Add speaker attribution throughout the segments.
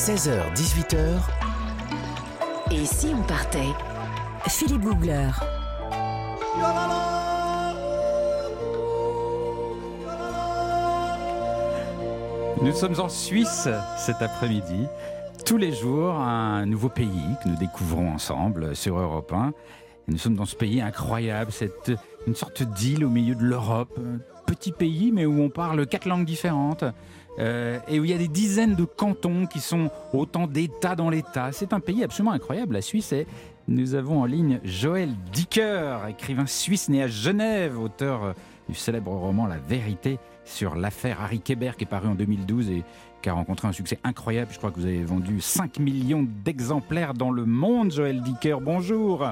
Speaker 1: 16h-18h,
Speaker 2: Et si on partait Philippe Googler.
Speaker 3: Nous sommes en Suisse cet après-midi. Tous les jours, un nouveau pays que nous découvrons ensemble sur Europe 1. Et nous sommes dans ce pays incroyable, c'est une sorte d'île au milieu de l'Europe. Petit pays, mais où on parle quatre langues différentes. euh, et où il y a des dizaines de cantons qui sont autant d'États dans l'État. C'est un pays absolument incroyable, la Suisse. Et nous avons en ligne Joël Dicker, écrivain suisse né à Genève, auteur euh, du célèbre roman La vérité sur l'affaire Harry Kéber qui est paru en 2012 et qui a rencontré un succès incroyable. Je crois que vous avez vendu 5 millions d'exemplaires dans le monde, Joël Dicker. Bonjour.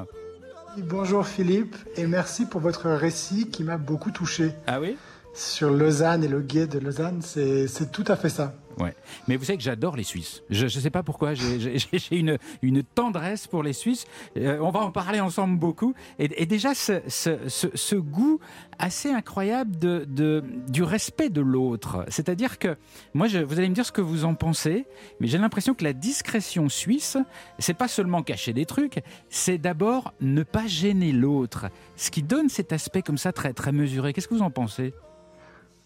Speaker 4: Bonjour Philippe et merci pour votre récit qui m'a beaucoup touché.
Speaker 3: Ah oui?
Speaker 4: Sur Lausanne et le guet de Lausanne, c'est tout à fait ça.
Speaker 3: Ouais. Mais vous savez que j'adore les Suisses. Je ne sais pas pourquoi, j'ai- une, tendresse pour les Suisses. Euh, on va en parler ensemble beaucoup. Et, déjà, ce, goût assez incroyable du respect de l'autre. C'est-à-dire que, moi, vous allez me dire ce que vous en pensez, mais j'ai l'impression que la discrétion suisse, c'est pas seulement cacher des trucs, c'est d'abord ne pas gêner l'autre. Ce qui donne cet aspect comme ça très, très mesuré. Qu'est-ce que vous en pensez?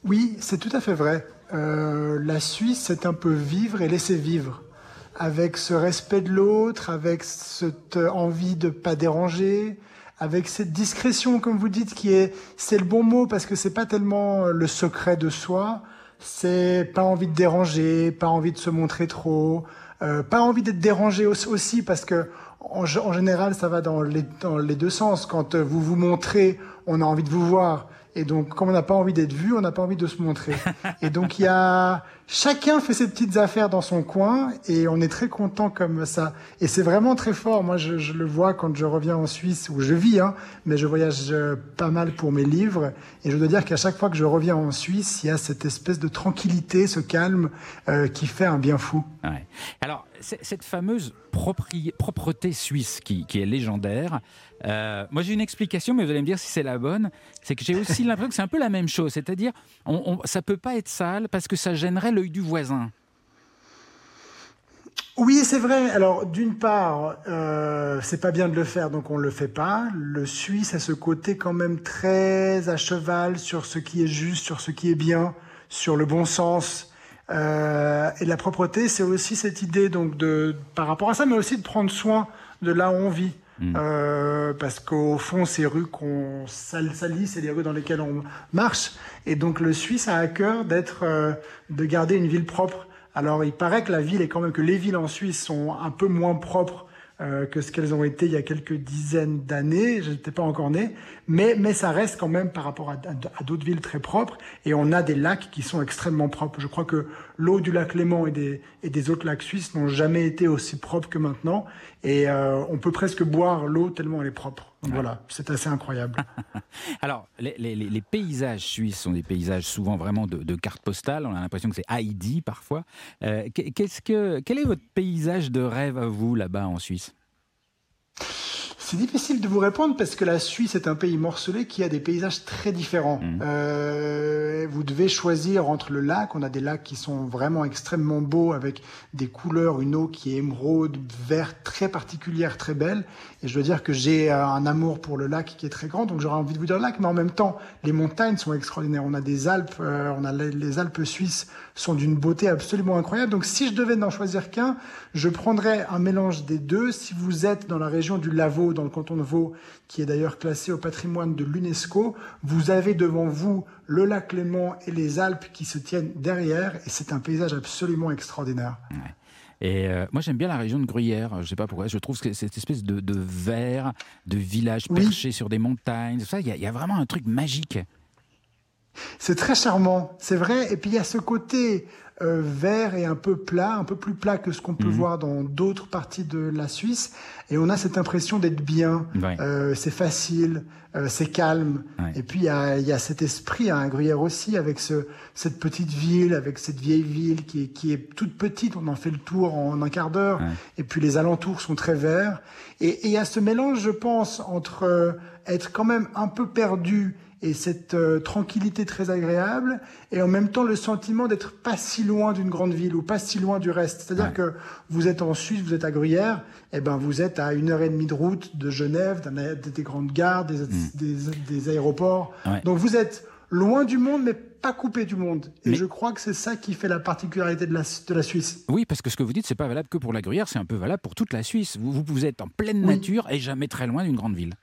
Speaker 4: Oui, c'est tout à fait vrai. Euh, la Suisse, c'est un peu vivre et laisser vivre. Avec ce respect de l'autre, avec cette envie de pas déranger, avec cette discrétion, comme vous dites, qui est, c'est le bon mot parce que c'est pas tellement le secret de soi, c'est pas envie de déranger, pas envie de se montrer trop, euh, pas envie d'être dérangé au- aussi parce que en, général, ça va dans les, deux sens. Quand euh, vous vous montrez, on a envie de vous voir. Et donc, comme on n'a pas envie d'être vu, on n'a pas envie de se montrer. Et donc, il y a chacun fait ses petites affaires dans son coin, et on est très content comme ça. Et c'est vraiment très fort. Moi, je, je le vois quand je reviens en Suisse où je vis, hein, mais je voyage euh, pas mal pour mes livres. Et je dois dire qu'à chaque fois que je reviens en Suisse, il y a cette espèce de tranquillité, ce calme euh, qui fait un bien fou.
Speaker 3: Ouais. Alors, cette fameuse propri- propreté suisse qui, qui est légendaire, euh, moi j'ai une explication, mais vous allez me dire si c'est la bonne. C'est que j'ai aussi l'impression que c'est un peu la même chose. C'est-à-dire, on, on, ça peut pas être sale parce que ça gênerait l'œil du voisin.
Speaker 4: Oui, c'est vrai. Alors, d'une part, euh, c'est pas bien de le faire, donc on le fait pas. Le Suisse a ce côté quand même très à cheval sur ce qui est juste, sur ce qui est bien, sur le bon sens. Euh, et la propreté, c'est aussi cette idée donc de, par rapport à ça, mais aussi de prendre soin de là où on vit. Euh, parce qu'au fond, ces rues qu'on sal- salit, c'est les rues dans lesquelles on marche. Et donc, le Suisse a à cœur d'être, euh, de garder une ville propre. Alors, il paraît que la ville est quand même que les villes en Suisse sont un peu moins propres euh, que ce qu'elles ont été il y a quelques dizaines d'années. Je n'étais pas encore né, mais mais ça reste quand même par rapport à, à- d'autres villes très propres. Et on a des lacs qui sont extrêmement propres. Je crois que l'eau du lac Léman et des et des autres lacs suisses n'ont jamais été aussi propres que maintenant. Et euh, on peut presque boire l'eau tellement elle est propre. Donc voilà, c'est assez incroyable.
Speaker 3: Alors, les, les- les- les paysages suisses sont des paysages souvent vraiment de, de cartes postales. On a l'impression que c'est Heidi parfois. Euh, qu'est-ce que, quel est votre paysage de rêve à vous là-bas en Suisse?
Speaker 4: C'est difficile de vous répondre parce que la Suisse est un pays morcelé qui a des paysages très différents. Euh, vous devez choisir entre le lac. On a des lacs qui sont vraiment extrêmement beaux avec des couleurs, une eau qui est émeraude, vert, très particulière, très belle. Et je dois dire que j'ai euh, un amour pour le lac qui est très grand, donc j'aurais envie de vous dire le lac. Mais en même temps, les montagnes sont extraordinaires. On a des Alpes, euh, on a les, les Alpes suisses sont d'une beauté absolument incroyable. Donc si je devais n'en choisir qu'un, je prendrais un mélange des deux. Si vous êtes dans la région du Lavaux, dans le canton de Vaud, qui est d'ailleurs classé au patrimoine de l'UNESCO, vous avez devant vous le lac Léman et les Alpes qui se tiennent derrière, et c'est un paysage absolument extraordinaire.
Speaker 3: Et euh, moi, j'aime bien la région de Gruyère. Je sais pas pourquoi. Je trouve que cette espèce de, de vert, de village
Speaker 4: Oui.
Speaker 3: perché sur des montagnes, ça, il y, a- il y a vraiment un truc magique.
Speaker 4: C'est très charmant, c'est vrai. Et puis il y a ce côté euh, vert et un peu plat, un peu plus plat que ce qu'on peut voir dans d'autres parties de la Suisse. Et on a cette impression d'être bien.
Speaker 3: Ouais.
Speaker 4: Euh, c'est facile, euh, c'est calme.
Speaker 3: Ouais.
Speaker 4: Et puis il y a, il y a cet esprit à Gruyère aussi, avec ce, cette petite ville, avec cette vieille ville qui est, qui est toute petite. On en fait le tour en un quart d'heure.
Speaker 3: Ouais.
Speaker 4: Et puis les alentours sont très verts. Et il y a ce mélange, je pense, entre être quand même un peu perdu et cette euh, tranquillité très agréable et en même temps le sentiment d'être pas si loin d'une grande ville ou pas si loin du reste. C'est-à-dire que vous êtes en Suisse, vous êtes à Gruyère, et eh ben vous êtes à une heure et demie de route de Genève, des grandes gares, des, mm. des, aéroports. Donc vous êtes loin du monde, mais pas coupé du monde. Et je crois que c'est ça qui fait la particularité de la, de la Suisse.
Speaker 3: Oui, parce que ce que vous dites, c'est pas valable que pour la Gruyère, c'est un peu valable pour toute la Suisse. Vous, vous êtes en pleine nature et jamais très loin d'une grande ville.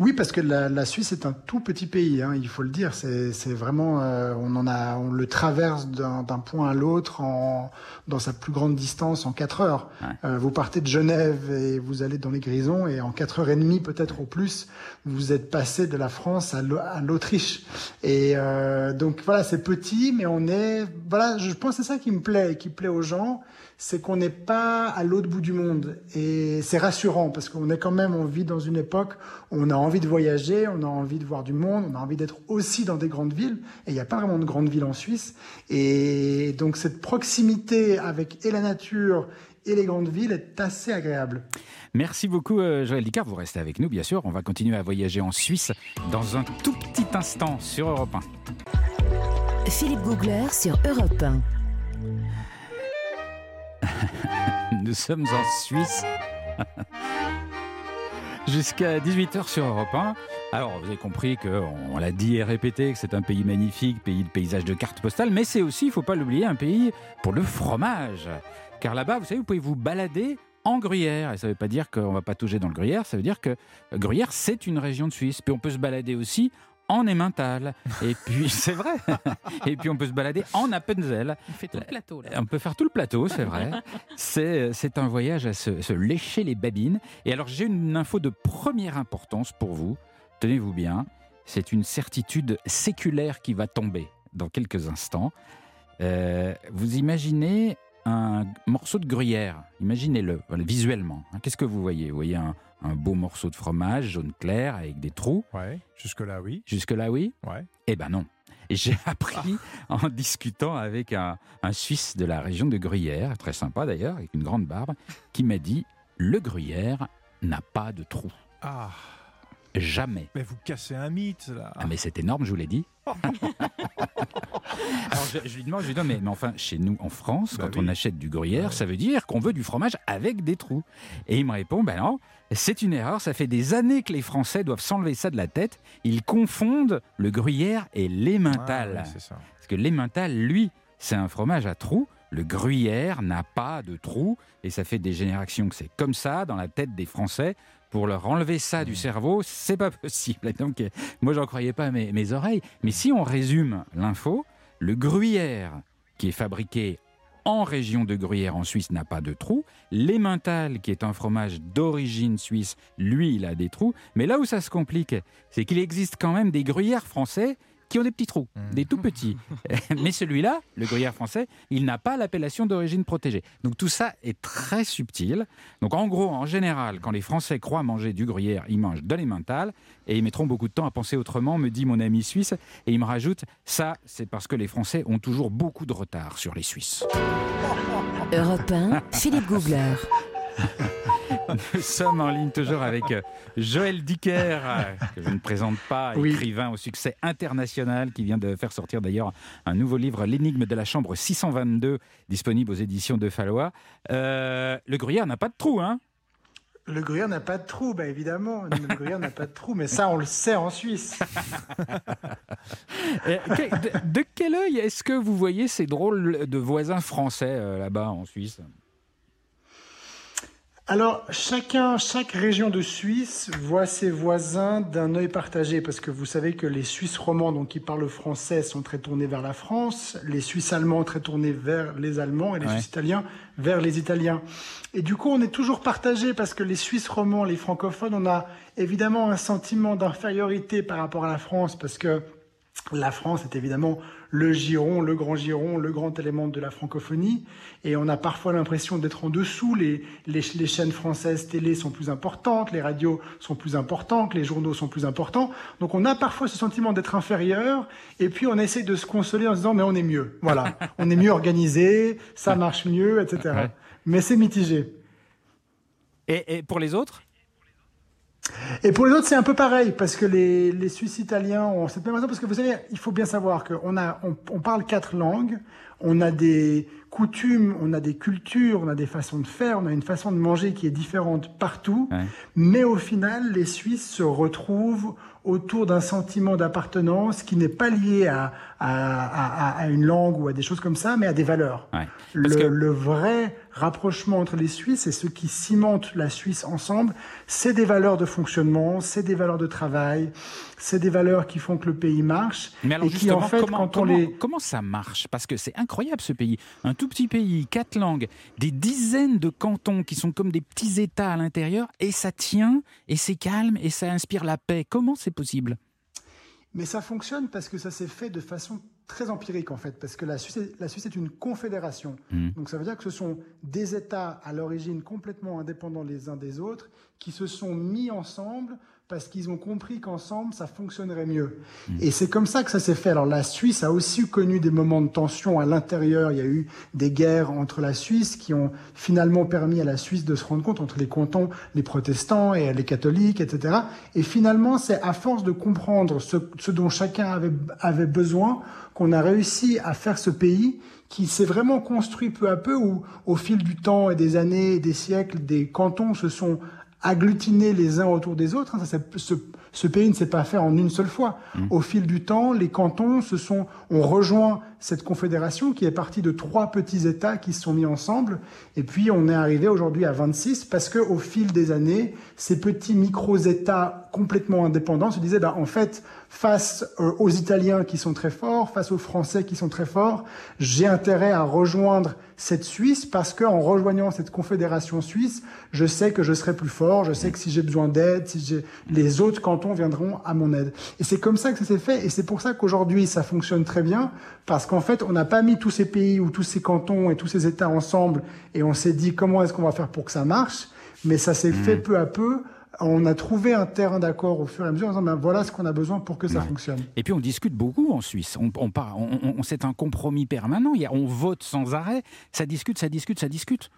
Speaker 4: Oui, parce que la, Suisse est un tout petit pays, hein, il faut le dire. C'est vraiment, euh, on en a, on le traverse d'un point à l'autre en dans sa plus grande distance en quatre heures. Euh, vous partez de Genève et vous allez dans les Grisons et en quatre heures et demie peut-être au plus, vous êtes passé de la France à l'Autriche. Et euh, donc voilà, c'est petit, mais on est, voilà, je pense que c'est ça qui me plaît, et qui plaît aux gens c'est qu'on n'est pas à l'autre bout du monde. Et c'est rassurant parce qu'on est quand même, on vit dans une époque où on a envie de voyager, on a envie de voir du monde, on a envie d'être aussi dans des grandes villes. Et il n'y a pas vraiment de grandes villes en Suisse. Et donc cette proximité avec et la nature et les grandes villes est assez agréable.
Speaker 3: Merci beaucoup euh, Joël Dicard, vous restez avec nous bien sûr. On va continuer à voyager en Suisse dans un tout petit instant sur Europe
Speaker 2: 1. Philippe Googler sur Europe 1.
Speaker 3: Nous sommes en Suisse. Jusqu'à 18h sur Europe 1. Alors, vous avez compris qu'on l'a dit et répété que c'est un pays magnifique, pays de paysage de cartes postales, mais c'est aussi, il ne faut pas l'oublier, un pays pour le fromage. Car là-bas, vous savez, vous pouvez vous balader en Gruyère. Et ça ne veut pas dire qu'on ne va pas toucher dans le Gruyère, ça veut dire que Gruyère, c'est une région de Suisse. Puis on peut se balader aussi en Emmental. Et puis, c'est vrai. Et puis, on peut se balader en Appenzell.
Speaker 1: On fait tout le plateau.
Speaker 3: On peut faire tout le plateau, c'est vrai. C'est un voyage à se, se, lécher les babines. Et alors, j'ai une info de première importance pour vous. Tenez-vous bien. C'est une certitude séculaire qui va tomber dans quelques instants. Euh, vous imaginez un morceau de gruyère. Imaginez-le visuellement. Qu'est-ce que vous voyez? Vous voyez un, un beau morceau de fromage jaune clair avec des trous.
Speaker 5: Ouais, jusque-là, oui.
Speaker 3: Jusque-là, oui
Speaker 5: Ouais.
Speaker 3: Eh ben non. J'ai appris en discutant avec un, Suisse de la région de Gruyère, très sympa d'ailleurs, avec une grande barbe, qui m'a dit le Gruyère n'a pas de trous.
Speaker 5: Ah
Speaker 3: Jamais.
Speaker 5: Mais vous cassez un mythe, là.
Speaker 3: Ah, mais c'est énorme, je vous l'ai dit. Alors je, lui demande, je lui dis, mais, mais enfin, chez nous en France, bah quand on achète du gruyère, ça veut dire qu'on veut du fromage avec des trous. Et il me répond, ben non, c'est une erreur, ça fait des années que les Français doivent s'enlever ça de la tête. Ils confondent le gruyère et l'emmental.
Speaker 5: Ah,
Speaker 3: Parce que l'emmental, lui, c'est un fromage à trous. Le gruyère n'a pas de trous et ça fait des générations que c'est comme ça dans la tête des Français pour leur enlever ça du cerveau, c'est pas possible. Donc, moi, j'en croyais pas mes, mes oreilles. Mais si on résume l'info, le gruyère qui est fabriqué en région de Gruyère en Suisse n'a pas de trous. L'Emmental, qui est un fromage d'origine suisse, lui, il a des trous. Mais là où ça se complique, c'est qu'il existe quand même des gruyères français qui ont des petits trous, mmh. des tout petits. Mais celui-là, le gruyère français, il n'a pas l'appellation d'origine protégée. Donc tout ça est très subtil. Donc en gros, en général, quand les Français croient manger du gruyère, ils mangent de l'emmental et ils mettront beaucoup de temps à penser autrement, me dit mon ami suisse. Et il me rajoute, ça, c'est parce que les Français ont toujours beaucoup de retard sur les Suisses.
Speaker 2: Europe 1, Philippe Googler.
Speaker 3: Nous sommes en ligne toujours avec euh, Joël Dicker, euh, que je ne présente pas, écrivain au succès international, qui vient de faire sortir d'ailleurs un nouveau livre, L'énigme de la chambre 622, disponible aux éditions de Fallois. Euh, le gruyère n'a pas de trou, hein?
Speaker 4: Le gruyère n'a pas de trou, bah évidemment. Le gruyère n'a pas de trou, mais ça, on le sait en Suisse.
Speaker 3: de, de, quel œil est-ce que vous voyez ces drôles de voisins français là-bas en Suisse?
Speaker 4: Alors, chacun, chaque région de Suisse voit ses voisins d'un œil partagé, parce que vous savez que les Suisses romands, donc qui parlent français, sont très tournés vers la France, les Suisses allemands très tournés vers les Allemands, et les Suisses italiens vers les Italiens. Et du coup, on est toujours partagé, parce que les Suisses romands, les francophones, on a évidemment un sentiment d'infériorité par rapport à la France, parce que la France est évidemment le giron, le grand giron, le grand élément de la francophonie. Et on a parfois l'impression d'être en dessous. Les, les, chaînes françaises télé sont plus importantes, les radios sont plus importantes, les journaux sont plus importants. Donc on a parfois ce sentiment d'être inférieur. Et puis on essaye de se consoler en se disant mais on est mieux. Voilà, on est mieux organisé, ça marche mieux, etc. Mais c'est mitigé.
Speaker 3: et pour les autres?
Speaker 4: Et pour les autres, c'est un peu pareil, parce que les, les Suisses italiens ont cette même raison, parce que vous savez, il faut bien savoir qu'on a, on, on parle quatre langues, on a des coutumes, on a des cultures, on a des façons de faire, on a une façon de manger qui est différente partout,
Speaker 3: Ouais.
Speaker 4: mais au final, les Suisses se retrouvent autour d'un sentiment d'appartenance qui n'est pas lié à, à, à, à une langue ou à des choses comme ça, mais à des valeurs.
Speaker 3: Ouais.
Speaker 4: Le,
Speaker 3: que-
Speaker 4: le vrai rapprochement entre les Suisses et ce qui cimente la Suisse ensemble, c'est des valeurs de fonctionnement, c'est des valeurs de travail, c'est des valeurs qui font que le pays marche
Speaker 3: Mais alors
Speaker 4: et qui en fait,
Speaker 3: comment,
Speaker 4: quand on
Speaker 3: comment-
Speaker 4: les
Speaker 3: comment ça marche? Parce que c'est incroyable ce pays. Un tout petit pays, quatre langues, des dizaines de cantons qui sont comme des petits États à l'intérieur, et ça tient, et c'est calme, et ça inspire la paix. Comment c'est possible?
Speaker 4: Mais ça fonctionne parce que ça s'est fait de façon très empirique en fait, parce que la Suisse est, la Suisse est une confédération.
Speaker 3: Mm.
Speaker 4: Donc ça veut dire que ce sont des États à l'origine complètement indépendants les uns des autres qui se sont mis ensemble parce qu'ils ont compris qu'ensemble ça fonctionnerait mieux. Et c'est comme ça que ça s'est fait. Alors la Suisse a aussi connu des moments de tension à l'intérieur. Il y a eu des guerres entre la Suisse qui ont finalement permis à la Suisse de se rendre compte entre les cantons, les protestants et les catholiques, etc. Et finalement, c'est à force de comprendre ce, ce dont chacun avait, avait besoin qu'on a réussi à faire ce pays qui s'est vraiment construit peu à peu où, au fil du temps et des années et des siècles, des cantons se sont agglutinés les uns autour des autres. hein. Ça, ça- ce, ce pays ne s'est pas fait en une seule fois. Au fil du temps, les cantons se sont, ont rejoint cette confédération qui est partie de trois petits États qui se sont mis ensemble. Et puis, on est arrivé aujourd'hui à 26 parce que au fil des années, ces petits micro-États complètement indépendants se disaient, bah, en fait, face euh, aux Italiens qui sont très forts, face aux Français qui sont très forts, j'ai intérêt à rejoindre cette Suisse parce que en rejoignant cette confédération suisse, je sais que je serai plus fort, je sais que si j'ai besoin d'aide, si j'ai les autres cantons viendront à mon aide. Et c'est comme ça que ça s'est fait et c'est pour ça qu'aujourd'hui ça fonctionne très bien parce qu'en fait, on n'a pas mis tous ces pays ou tous ces cantons et tous ces États ensemble et on s'est dit comment est-ce qu'on va faire pour que ça marche, mais ça s'est fait peu à peu. On a trouvé un terrain d'accord au fur et à mesure en disant ben voilà ce qu'on a besoin pour que ça fonctionne.
Speaker 3: Et puis on discute beaucoup en Suisse. On, on, on- on- on- c'est un compromis permanent. Il y a- on vote sans arrêt. Ça discute, ça discute, ça discute.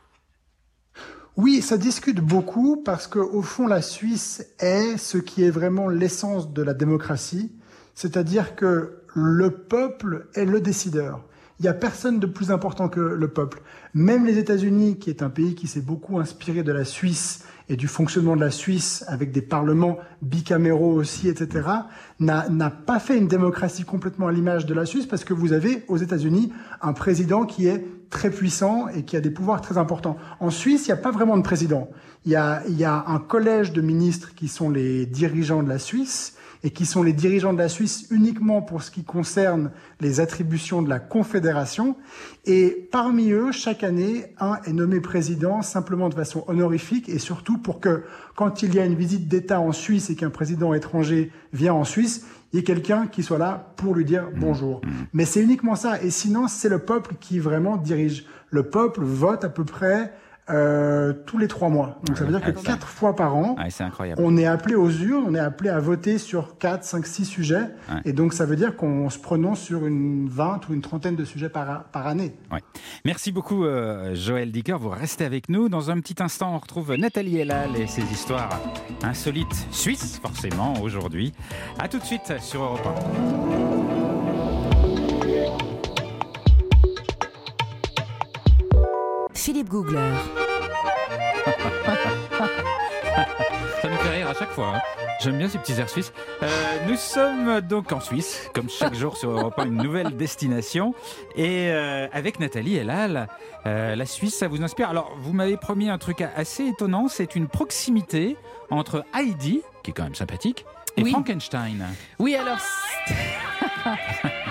Speaker 4: Oui, ça discute beaucoup parce que au fond, la Suisse est ce qui est vraiment l'essence de la démocratie, c'est-à-dire que le peuple est le décideur. Il n'y a personne de plus important que le peuple. Même les États-Unis, qui est un pays qui s'est beaucoup inspiré de la Suisse et du fonctionnement de la Suisse, avec des parlements bicaméraux aussi, etc., n'a pas fait une démocratie complètement à l'image de la Suisse parce que vous avez aux États-Unis un président qui est très puissant et qui a des pouvoirs très importants. En Suisse, il n'y a pas vraiment de président. Il y a, il y a un collège de ministres qui sont les dirigeants de la Suisse et qui sont les dirigeants de la Suisse uniquement pour ce qui concerne les attributions de la Confédération. Et parmi eux, chaque année, un est nommé président simplement de façon honorifique et surtout pour que quand il y a une visite d'État en Suisse et qu'un président étranger vient en Suisse, il y ait quelqu'un qui soit là pour lui dire bonjour. Mais c'est uniquement ça. Et sinon, c'est le peuple qui vraiment dirige. Le peuple vote à peu près euh, tous les trois mois. Donc ça veut dire que quatre fois par an,
Speaker 3: Ouais, c'est incroyable.
Speaker 4: on est appelé aux urnes, on est appelé à voter sur 4, 5, 6 sujets.
Speaker 3: Ouais.
Speaker 4: Et donc, ça veut dire qu'on se prononce sur une 20 ou une trentaine de sujets par, par année.
Speaker 3: Ouais. Merci beaucoup, euh, Joël Dicker. Vous restez avec nous. Dans un petit instant, on retrouve Nathalie Elal et ses histoires insolites suisses, forcément, aujourd'hui. À tout de suite sur Europe 1.
Speaker 2: Philippe Googler.
Speaker 3: Ça me fait rire à chaque fois. hein. J'aime bien ces petits airs suisses. Euh, nous sommes donc en Suisse, comme chaque jour sur Europe 1, une nouvelle destination. Et euh, avec Nathalie Elal, euh, la Suisse, ça vous inspire Alors, vous m'avez promis un truc assez étonnant. C'est une proximité entre Heidi, qui est quand même sympathique, et
Speaker 1: Oui.
Speaker 3: Frankenstein.
Speaker 1: Oui, alors.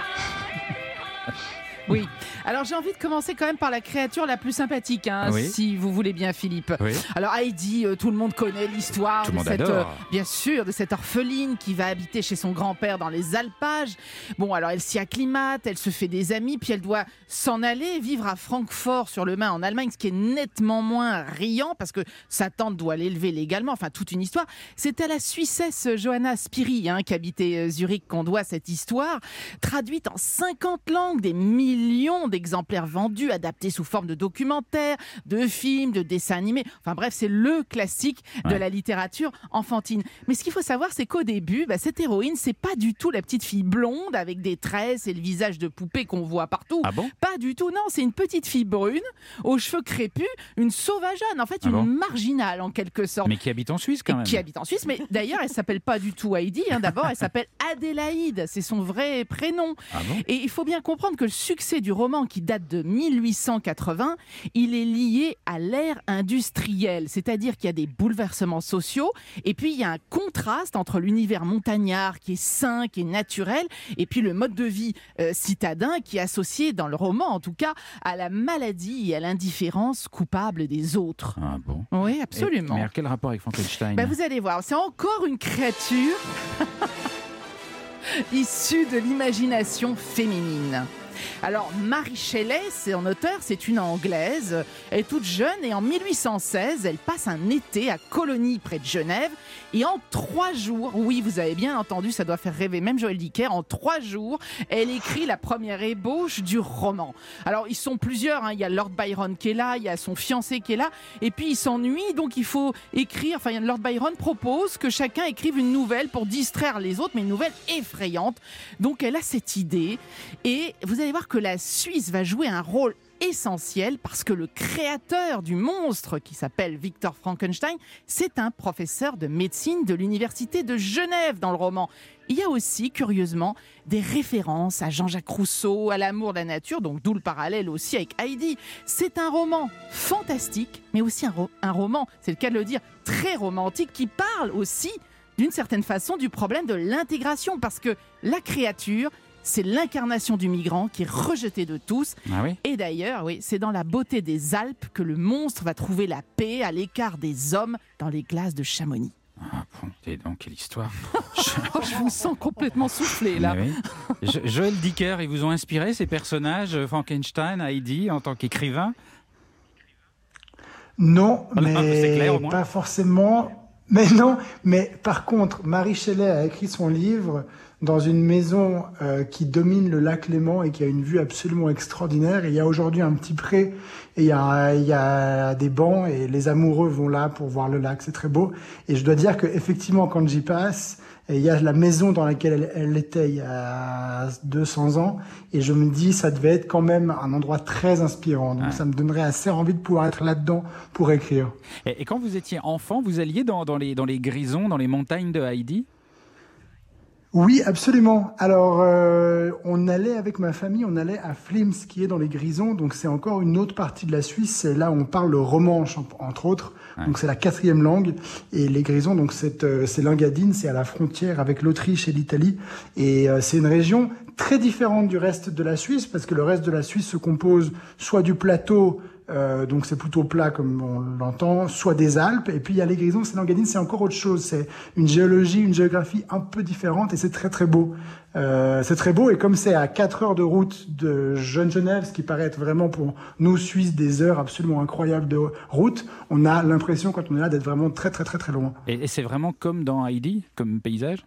Speaker 1: Alors j'ai envie de commencer quand même par la créature la plus sympathique, hein,
Speaker 3: Oui.
Speaker 1: si vous voulez bien, Philippe.
Speaker 3: Oui.
Speaker 1: Alors Heidi, euh, tout le monde connaît l'histoire de cette, euh, bien sûr, de cette orpheline qui va habiter chez son grand-père dans les alpages. Bon, alors elle s'y acclimate, elle se fait des amis, puis elle doit s'en aller vivre à Francfort sur le Main en Allemagne, ce qui est nettement moins riant parce que sa tante doit l'élever légalement. Enfin, toute une histoire. C'est à la Suissesse Johanna Spiri, hein, qui habitait euh, Zurich, qu'on doit cette histoire, traduite en 50 langues, des millions d'exemplaires vendus, adaptés sous forme de documentaires, de films, de dessins animés. Enfin bref, c'est le classique de
Speaker 3: Ouais.
Speaker 1: la littérature enfantine. Mais ce qu'il faut savoir, c'est qu'au début, bah, cette héroïne, c'est pas du tout la petite fille blonde avec des tresses et le visage de poupée qu'on voit partout.
Speaker 3: Ah bon?
Speaker 1: Pas du tout, non, c'est une petite fille brune, aux cheveux crépus, une sauvageonne, en fait,
Speaker 3: Ah
Speaker 1: une
Speaker 3: bon?
Speaker 1: marginale en quelque sorte.
Speaker 3: Mais qui habite en Suisse quand
Speaker 1: Et
Speaker 3: même.
Speaker 1: qui habite en Suisse, mais d'ailleurs, elle s'appelle pas du tout Heidi. hein. D'abord, elle s'appelle Adélaïde. C'est son vrai prénom.
Speaker 3: Ah bon?
Speaker 1: Et il faut bien comprendre que le succès du roman, qui date de 1880, il est lié à l'ère industrielle. C'est-à-dire qu'il y a des bouleversements sociaux, et puis il y a un contraste entre l'univers montagnard, qui est sain, qui est naturel, et puis le mode de vie euh, citadin, qui est associé, dans le roman en tout cas, à la maladie et à l'indifférence coupable des autres.
Speaker 3: Ah bon?
Speaker 1: Oui,
Speaker 3: Et-
Speaker 1: absolument.
Speaker 3: mais alors, quel rapport avec Frankenstein?
Speaker 1: Ben, vous allez voir, c'est encore une créature issue de l'imagination féminine. Alors, Marie Shelley, c'est en auteur, c'est une anglaise. Elle est toute jeune et en 1816, elle passe un été à Colonie près de Genève. Et en trois jours, oui, vous avez bien entendu, ça doit faire rêver même Joël Dicker, en trois jours, elle écrit la première ébauche du roman. Alors, ils sont plusieurs, hein. il y a Lord Byron qui est là, il y a son fiancé qui est là, et puis il s'ennuie, donc il faut écrire, enfin, Lord Byron propose que chacun écrive une nouvelle pour distraire les autres, mais une nouvelle effrayante. Donc, elle a cette idée, et vous allez voir que la Suisse va jouer un rôle essentiel parce que le créateur du monstre qui s'appelle Victor Frankenstein, c'est un professeur de médecine de l'université de Genève dans le roman. Il y a aussi, curieusement, des références à Jean-Jacques Rousseau, à l'amour de la nature, donc d'où le parallèle aussi avec Heidi. C'est un roman fantastique, mais aussi un, un roman, c'est le cas de le dire, très romantique, qui parle aussi, d'une certaine façon, du problème de l'intégration, parce que la créature, c'est l'incarnation du migrant qui est rejeté de tous.
Speaker 3: Ah oui
Speaker 1: Et d'ailleurs, oui, c'est dans la beauté des Alpes que le monstre va trouver la paix à l'écart des hommes dans les glaces de Chamonix.
Speaker 3: Ah bon, et donc quelle histoire
Speaker 1: Oh, je vous sens complètement soufflé là.
Speaker 3: Oui. Joël Dicker, ils vous ont inspiré ces personnages, euh, Frankenstein, Heidi, en tant qu'écrivain?
Speaker 4: Non,
Speaker 3: Ah, mais clair, au moins.
Speaker 4: pas forcément. Mais non, mais par contre, Marie Shelley a écrit son livre dans une maison euh, qui domine le lac Léman et qui a une vue absolument extraordinaire. Et il y a aujourd'hui un petit pré et il y a, il y a des bancs et les amoureux vont là pour voir le lac. C'est très beau. Et je dois dire que effectivement, quand j'y passe, et il y a la maison dans laquelle elle, elle était il y a 200 ans, et je me dis, ça devait être quand même un endroit très inspirant. Donc
Speaker 3: Ouais.
Speaker 4: ça me donnerait assez envie de pouvoir être là-dedans pour écrire.
Speaker 3: et, et quand vous étiez enfant, vous alliez dans, dans les, dans les grisons, dans les montagnes de Heidi
Speaker 4: Oui, absolument. Alors, euh, on allait avec ma famille, on allait à Flims, qui est dans les Grisons. Donc, c'est encore une autre partie de la Suisse. C'est là où on parle le romanche, en- entre autres.
Speaker 3: Ouais.
Speaker 4: Donc, c'est la quatrième langue. Et les Grisons, donc, c'est euh, c'est l'Engadine, c'est à la frontière avec l'Autriche et l'Italie. Et euh, c'est une région très différente du reste de la Suisse, parce que le reste de la Suisse se compose soit du plateau, euh, donc c'est plutôt plat comme on l'entend, soit des Alpes, et puis il y a les Grisons, c'est l'Engadine, c'est encore autre chose, c'est une géologie, une géographie un peu différente, et c'est très très beau. Euh, c'est très beau, et comme c'est à 4 heures de route de Jeune Genève, ce qui paraît être vraiment pour nous Suisses des heures absolument incroyables de route, on a l'impression quand on est là d'être vraiment très très très très loin.
Speaker 3: Et, et c'est vraiment comme dans Heidi, comme paysage?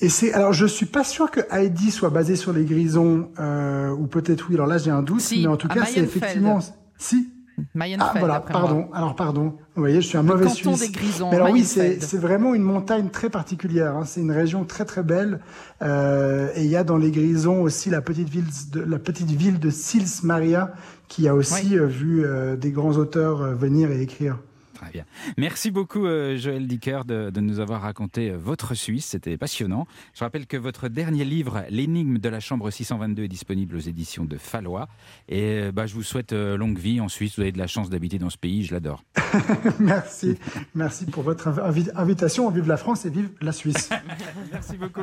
Speaker 4: Et c'est alors je suis pas sûr que Heidi soit basé sur les Grisons euh, ou peut-être oui. Alors là j'ai un doute,
Speaker 1: Si,
Speaker 4: mais en tout cas c'est effectivement si.
Speaker 1: Mayenfeld,
Speaker 4: Ah voilà,
Speaker 1: moi.
Speaker 4: pardon. Alors pardon. Vous voyez, je suis un
Speaker 1: Le
Speaker 4: mauvais
Speaker 1: canton
Speaker 4: Suisse.
Speaker 1: des Grisons,
Speaker 4: Mais alors oui, c'est c'est vraiment une montagne très particulière. hein. C'est une région très très belle. Euh, et il y a dans les Grisons aussi la petite ville de la petite ville de Sils Maria qui a aussi
Speaker 1: Oui.
Speaker 4: euh, vu euh, des grands auteurs euh, venir et écrire.
Speaker 3: Très bien. Merci beaucoup, euh, Joël Dicker, de, de nous avoir raconté euh, votre Suisse. C'était passionnant. Je rappelle que votre dernier livre, L'énigme de la chambre 622, est disponible aux éditions de Fallois. Et euh, bah, je vous souhaite euh, longue vie en Suisse. Vous avez de la chance d'habiter dans ce pays. Je l'adore.
Speaker 4: Merci, merci pour votre invi- invitation. Vive la France et vive la Suisse.
Speaker 3: Merci beaucoup.